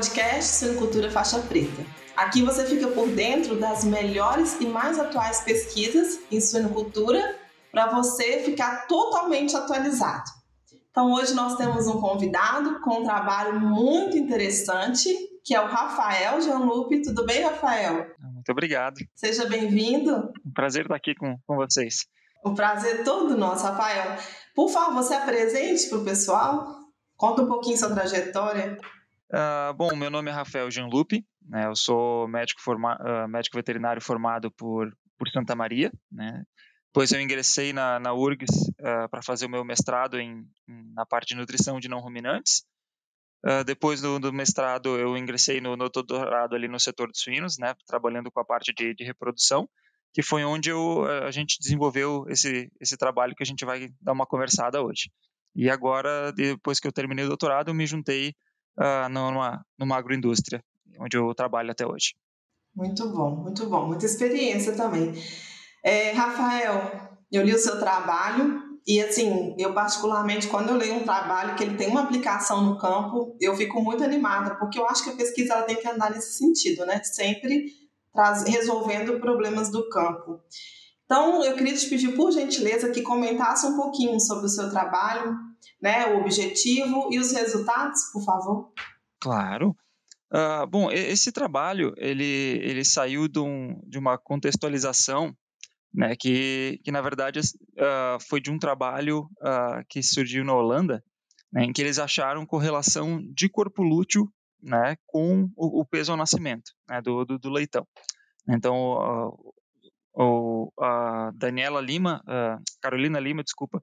podcast Suinocultura Faixa Preta. Aqui você fica por dentro das melhores e mais atuais pesquisas em suinocultura para você ficar totalmente atualizado. Então hoje nós temos um convidado com um trabalho muito interessante, que é o Rafael Janlupe. Tudo bem, Rafael? Muito obrigado. Seja bem-vindo. Um prazer estar aqui com, com vocês. O prazer é todo nosso, Rafael. Por favor, você apresente para o pessoal. Conta um pouquinho sua trajetória. Uh, bom, meu nome é Rafael Gianlupi, né, eu sou médico, forma, uh, médico veterinário formado por, por Santa Maria, né, depois eu ingressei na, na URGS uh, para fazer o meu mestrado em, na parte de nutrição de não ruminantes, depois do, do, mestrado eu ingressei no, no doutorado ali no setor de suínos, né, trabalhando com a parte de, de reprodução, que foi onde eu, a gente desenvolveu esse, esse trabalho que a gente vai dar uma conversada hoje. E agora, depois que eu terminei o doutorado, eu me juntei uh, numa, numa agroindústria, onde eu trabalho até hoje. Muito bom, muito bom. Muita experiência também. É, Rafael, eu li o seu trabalho e, assim, eu particularmente, quando eu leio um trabalho que ele tem uma aplicação no campo, eu fico muito animada, porque eu acho que a pesquisa ela tem que andar nesse sentido, né? Sempre traz, resolvendo problemas do campo. Então, eu queria te pedir, por gentileza, que comentasse um pouquinho sobre o seu trabalho, né, o objetivo e os resultados, por favor. Claro. Uh, bom, esse trabalho ele, ele saiu de, um, de uma contextualização né, que, que na verdade uh, foi de um trabalho uh, que surgiu na Holanda, né, em que eles acharam correlação de corpo lúteo né, com o, o peso ao nascimento né, do, do, do, leitão. Então, o, a Daniela Lima, Carolina Lima, desculpa,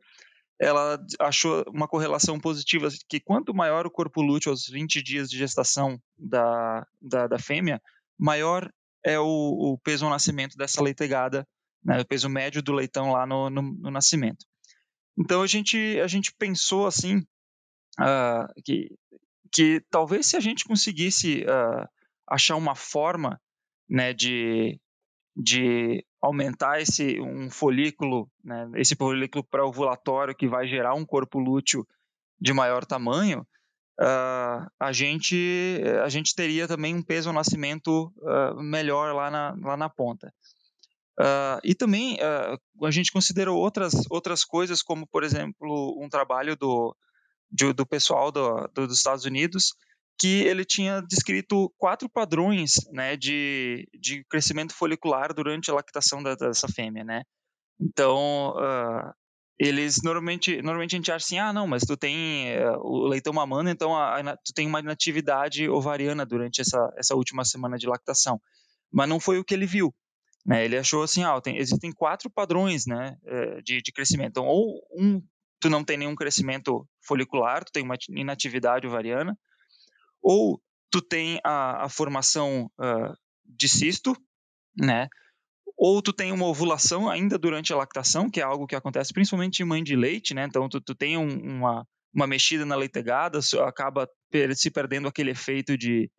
ela achou uma correlação positiva que quanto maior o corpo lúteo aos 20 dias de gestação da, da, da fêmea, maior é o, o, peso ao nascimento dessa leitegada, né, o peso médio do leitão lá no, no, no nascimento. Então a gente, a gente pensou assim uh, que, que talvez se a gente conseguisse uh, achar uma forma né, de, de aumentar esse um folículo, né, esse folículo pré-ovulatório que vai gerar um corpo lúteo de maior tamanho, uh, a gente a gente teria também um peso ao nascimento uh, melhor lá na, lá na ponta. Uh, e também a gente considerou outras outras coisas, como por exemplo um trabalho do de, do pessoal do, do, dos Estados Unidos que ele tinha descrito quatro padrões né, de, de crescimento folicular durante a lactação da, dessa fêmea, né? Então, uh, eles normalmente, normalmente a gente acha assim, ah, não, mas tu tem uh, o leitão mamando, então a, a, tu tem uma inatividade ovariana durante essa, essa última semana de lactação. Mas não foi o que ele viu. Né? Ele achou assim, ah, tem, existem quatro padrões né, eh, de, de crescimento. Então, ou um, tu não tem nenhum crescimento folicular, tu tem uma inatividade ovariana, ou tu tem a, a formação uh, de cisto, né? Ou tu tem uma ovulação ainda durante a lactação, que é algo que acontece principalmente em mãe de leite, né? Então tu, tu tem um, uma, uma mexida na leitegada, acaba se perdendo aquele efeito de,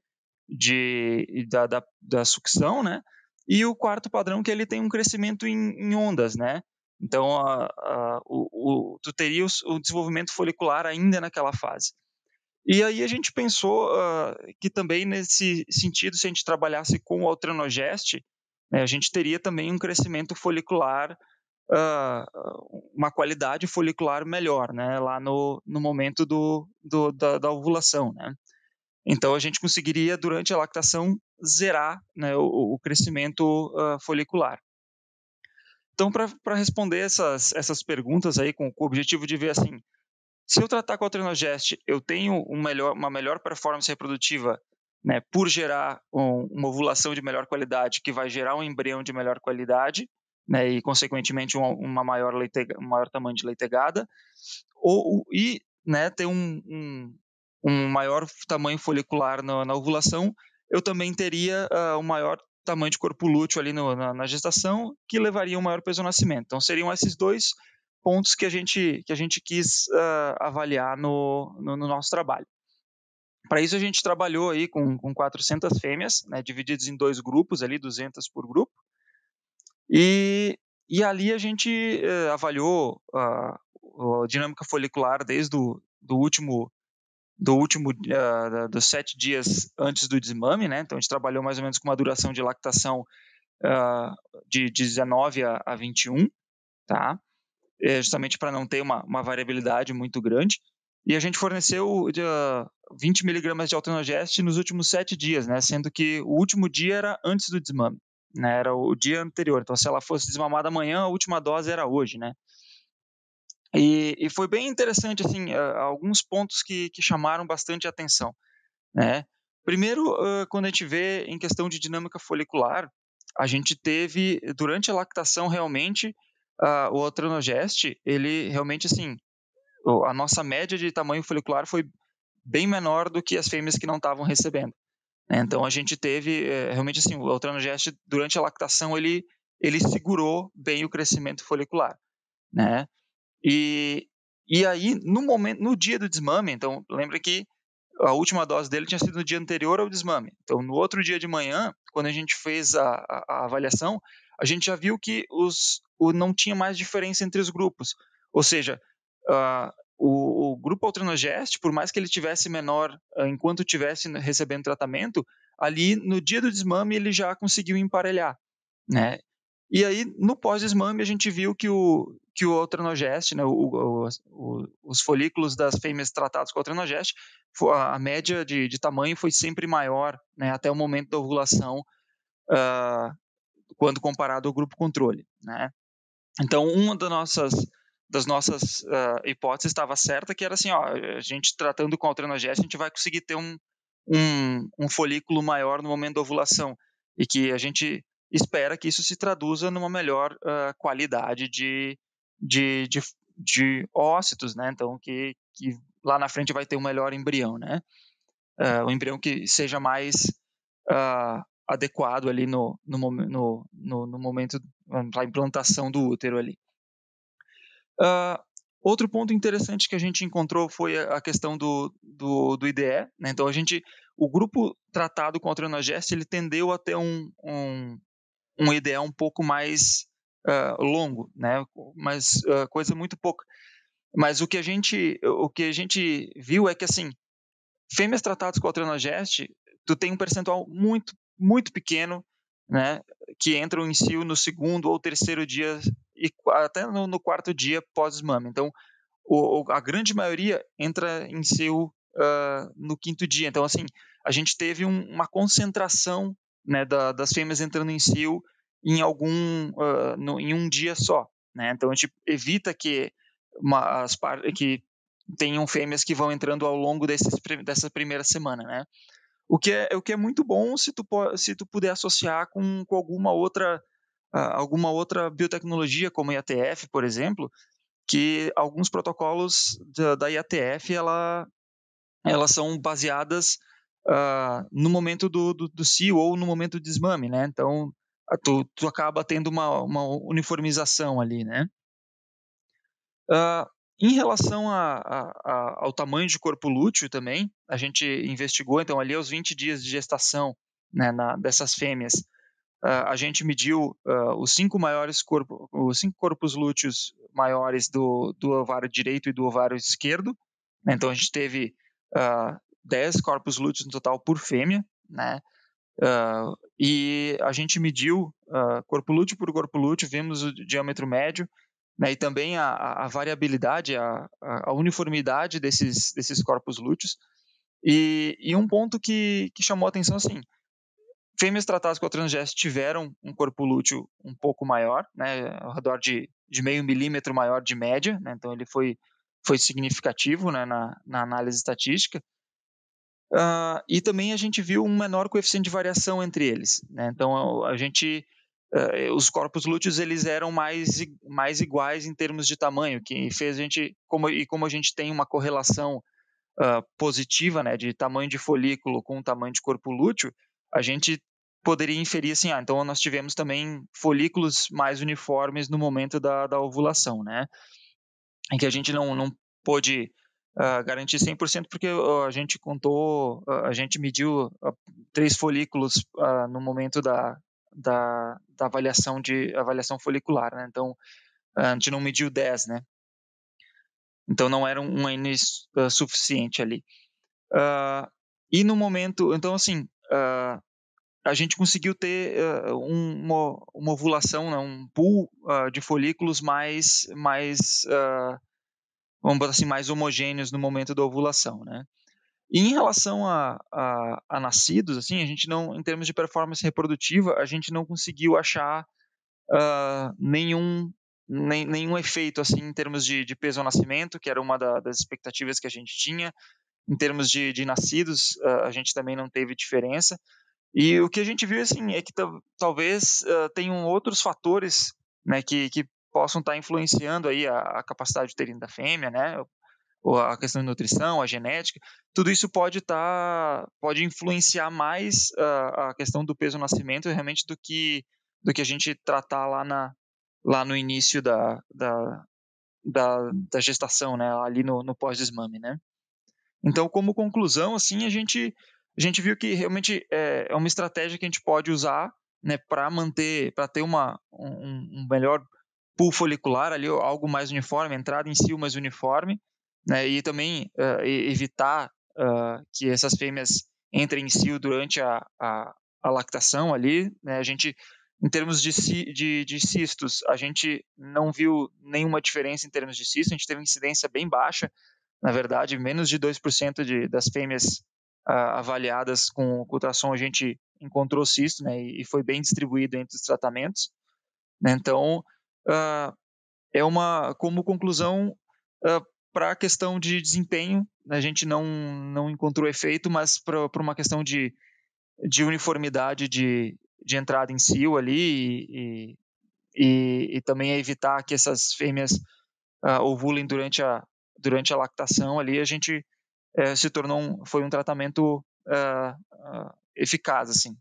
de da, da, da, sucção, né? E o quarto padrão que ele tem um crescimento em, em ondas, né? Então a, a, o, o, tu teria o, o desenvolvimento folicular ainda naquela fase. E aí a gente pensou uh, que também nesse sentido, se a gente trabalhasse com o altrenogeste, né, a gente teria também um crescimento folicular, uh, uma qualidade folicular melhor, né, lá no, no momento do, do da, da, ovulação, né. Então a gente conseguiria durante a lactação zerar né, o, o, crescimento uh, folicular. Então, para responder essas, essas perguntas aí, com, com o objetivo de ver assim, se eu tratar com a Trinogest, eu tenho um melhor, uma melhor performance reprodutiva né, por gerar um, uma ovulação de melhor qualidade, que vai gerar um embrião de melhor qualidade, né, e consequentemente uma, uma maior, leite, um maior tamanho de leitegada, ou, e né, ter um, um, um maior tamanho folicular na, na ovulação, eu também teria uh, um maior tamanho de corpo lúteo ali no, na, na, gestação, que levaria um maior peso ao nascimento. Então seriam esses dois pontos que a gente, que a gente quis uh, avaliar no, no, no, nosso trabalho. Para isso, a gente trabalhou aí com, com 400 fêmeas, né, divididas em dois grupos, ali 200 por grupo, e, e ali a gente uh, avaliou uh, a dinâmica folicular desde o do último do último uh, dos sete dias antes do desmame, né? Então a gente trabalhou mais ou menos com uma duração de lactação uh, de 19 a, a 21, tá? É justamente para não ter uma, uma, variabilidade muito grande. E a gente forneceu uh, 20 miligramas de altenogeste nos últimos sete dias, né? Sendo que o último dia era antes do desmame, né? Era o dia anterior. Então, se ela fosse desmamada amanhã, a última dose era hoje, né? E, e foi bem interessante, assim, uh, alguns pontos que, que chamaram bastante atenção, né? Primeiro, uh, quando a gente vê em questão de dinâmica folicular, a gente teve, durante a lactação, realmente, uh, o altranogeste, ele realmente, assim, a nossa média de tamanho folicular foi bem menor do que as fêmeas que não estavam recebendo. Né? Então, a gente teve, eh, realmente, assim, o altranogeste, durante a lactação, ele, ele segurou bem o crescimento folicular, né? E, e aí, no momento, no dia do desmame, então, lembra que a última dose dele tinha sido no dia anterior ao desmame. Então, no outro dia de manhã, quando a gente fez a, a, a avaliação, a gente já viu que os, o, não tinha mais diferença entre os grupos. Ou seja, uh, o, o, grupo altrinogeste, por mais que ele tivesse menor uh, enquanto tivesse recebendo tratamento, ali no dia do desmame ele já conseguiu emparelhar. Né? E aí, no pós-desmame, a gente viu que o, que o altranogeste, né, o, o, os folículos das fêmeas tratados com altranogeste, a média de, de tamanho foi sempre maior né, até o momento da ovulação, uh, quando comparado ao grupo controle. Né? Então, uma das nossas, das nossas uh, hipóteses estava certa, que era assim, ó, a gente tratando com altranogeste, a gente vai conseguir ter um, um, um folículo maior no momento da ovulação, e que a gente espera que isso se traduza numa melhor uh, qualidade de, de, de, de, ócitos, né? Então, que, que lá na frente vai ter um melhor embrião, né? Uh, um embrião que seja mais uh, adequado ali no, no, no, no, no momento da implantação do útero ali. Uh, outro ponto interessante que a gente encontrou foi a questão do, do, do IDE. Né? Então, a gente, o grupo tratado com a ele tendeu a ter um, um, um IDE um pouco mais uh, longo, né? Mas uh, coisa muito pouca. Mas o que a gente o que a gente viu é que assim fêmeas tratadas com altranogeste, tu tem um percentual muito muito pequeno, né? Que entram em cio no segundo ou terceiro dia e até no, no quarto dia pós-mama. Então o, a grande maioria entra em cio uh, no quinto dia. Então assim a gente teve um, uma concentração né, da, das fêmeas entrando em cio em algum uh, no, em um dia só, né? Então a gente evita que uma, as que tenham fêmeas que vão entrando ao longo desses, dessa primeira semana, né? O que é o que é muito bom se tu se tu puder associar com, com alguma outra uh, alguma outra biotecnologia como a IATF, por exemplo, que alguns protocolos da, da IATF ela elas são baseadas uh, no momento do, do, do cio ou no momento do desmame, né? Então, tu, tu acaba tendo uma, uma uniformização ali, né? Uh, em relação a, a, a, ao tamanho de corpo lúteo também, a gente investigou, então, ali aos 20 dias de gestação né, na, dessas fêmeas, uh, a gente mediu uh, os cinco maiores corpos, os cinco corpos lúteos maiores do, do ovário direito e do ovário esquerdo. Né, então, a gente teve uh, 10 corpos lúteos no total por fêmea, né? Uh, e a gente mediu uh, corpo lúteo por corpo lúteo, vimos o diâmetro médio, né, e também a, a variabilidade, a, a, uniformidade desses, desses corpos lúteos. E, e um ponto que, que chamou a atenção, assim, fêmeas tratadas com a transgest tiveram um corpo lúteo um pouco maior, né, ao redor de, de meio milímetro maior de média, né, então ele foi, foi significativo né, na, na análise estatística. Uh, e também a gente viu um menor coeficiente de variação entre eles. Né? Então a, a gente, uh, os corpos lúteos eles eram mais, mais iguais em termos de tamanho, que fez a gente, como, e como a gente tem uma correlação uh, positiva, né, de tamanho de folículo com tamanho de corpo lúteo, a gente poderia inferir assim, ah, então nós tivemos também folículos mais uniformes no momento da, da ovulação, né? Em que a gente não, não pôde uh, garantir 100% porque a gente contou, a gente mediu três folículos no momento da, da, da, avaliação de avaliação folicular, né? Então a gente não mediu 10, né? Então não era um N suficiente ali. Uh, e no momento, então assim, uh, a gente conseguiu ter um, uma, uma, ovulação, né, um pool de folículos mais, mais vamos botar assim, mais homogêneos no momento da ovulação, né? E em relação a, a, a, nascidos, assim, a gente não, em termos de performance reprodutiva, a gente não conseguiu achar uh, nenhum, nem, nenhum efeito, assim, em termos de, de peso ao nascimento, que era uma da, das expectativas que a gente tinha. Em termos de, de nascidos, uh, a gente também não teve diferença. E o que a gente viu, assim, é que talvez uh, tenham outros fatores, né, que, que possam estar influenciando aí a, a capacidade uterina da fêmea, né, a questão de nutrição, a genética, tudo isso pode estar, tá, pode influenciar mais uh, a questão do peso nascimento realmente do que do que a gente tratar lá na lá no início da, da, da, da gestação, né, ali no, no pós-desmame, né. Então, como conclusão, assim, a gente a gente viu que realmente é, é uma estratégia que a gente pode usar, né, para manter, para ter uma um, um melhor pool folicular ali, algo mais uniforme, entrada em si mais uniforme, né, e também uh, evitar uh, que essas fêmeas entrem em cio durante a, a, a lactação ali. Né, a gente, em termos de, de, de, cistos, a gente não viu nenhuma diferença em termos de cisto, a gente teve incidência bem baixa, na verdade, menos de 2% de, das fêmeas uh, avaliadas com, ultrassom a gente encontrou cisto, né, e, e foi bem distribuído entre os tratamentos. Né, então, é uma, como conclusão, para a questão de desempenho, a gente não, não encontrou efeito, mas para uma questão de, de uniformidade de, de entrada em cio ali e, e, e também evitar que essas fêmeas uh, ovulem durante a, durante a lactação ali, a gente uh, se tornou um, foi um tratamento uh, eficaz, assim.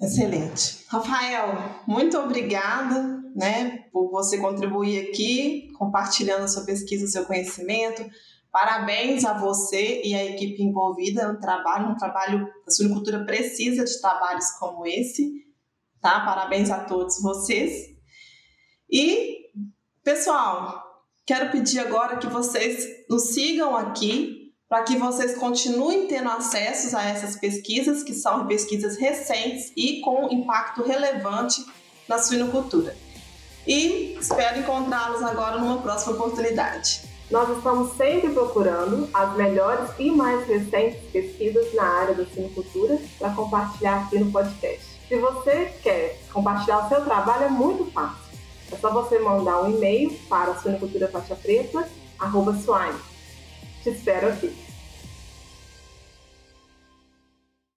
Excelente. Rafael, muito obrigada né, por você contribuir aqui, compartilhando a sua pesquisa, o seu conhecimento. Parabéns a você e a equipe envolvida no trabalho, um trabalho, a suinicultura precisa de trabalhos como esse, tá? Parabéns a todos vocês. E, pessoal, quero pedir agora que vocês nos sigam aqui para que vocês continuem tendo acesso a essas pesquisas, que são pesquisas recentes e com impacto relevante na suinocultura e espero encontrá-los agora numa próxima oportunidade. Nós estamos sempre procurando as melhores e mais recentes pesquisas na área da sinocultura para compartilhar aqui no podcast. Se você quer compartilhar o seu trabalho, é muito fácil. É só você mandar um e-mail para suinoculturafaixapreta.com. Te espero aqui.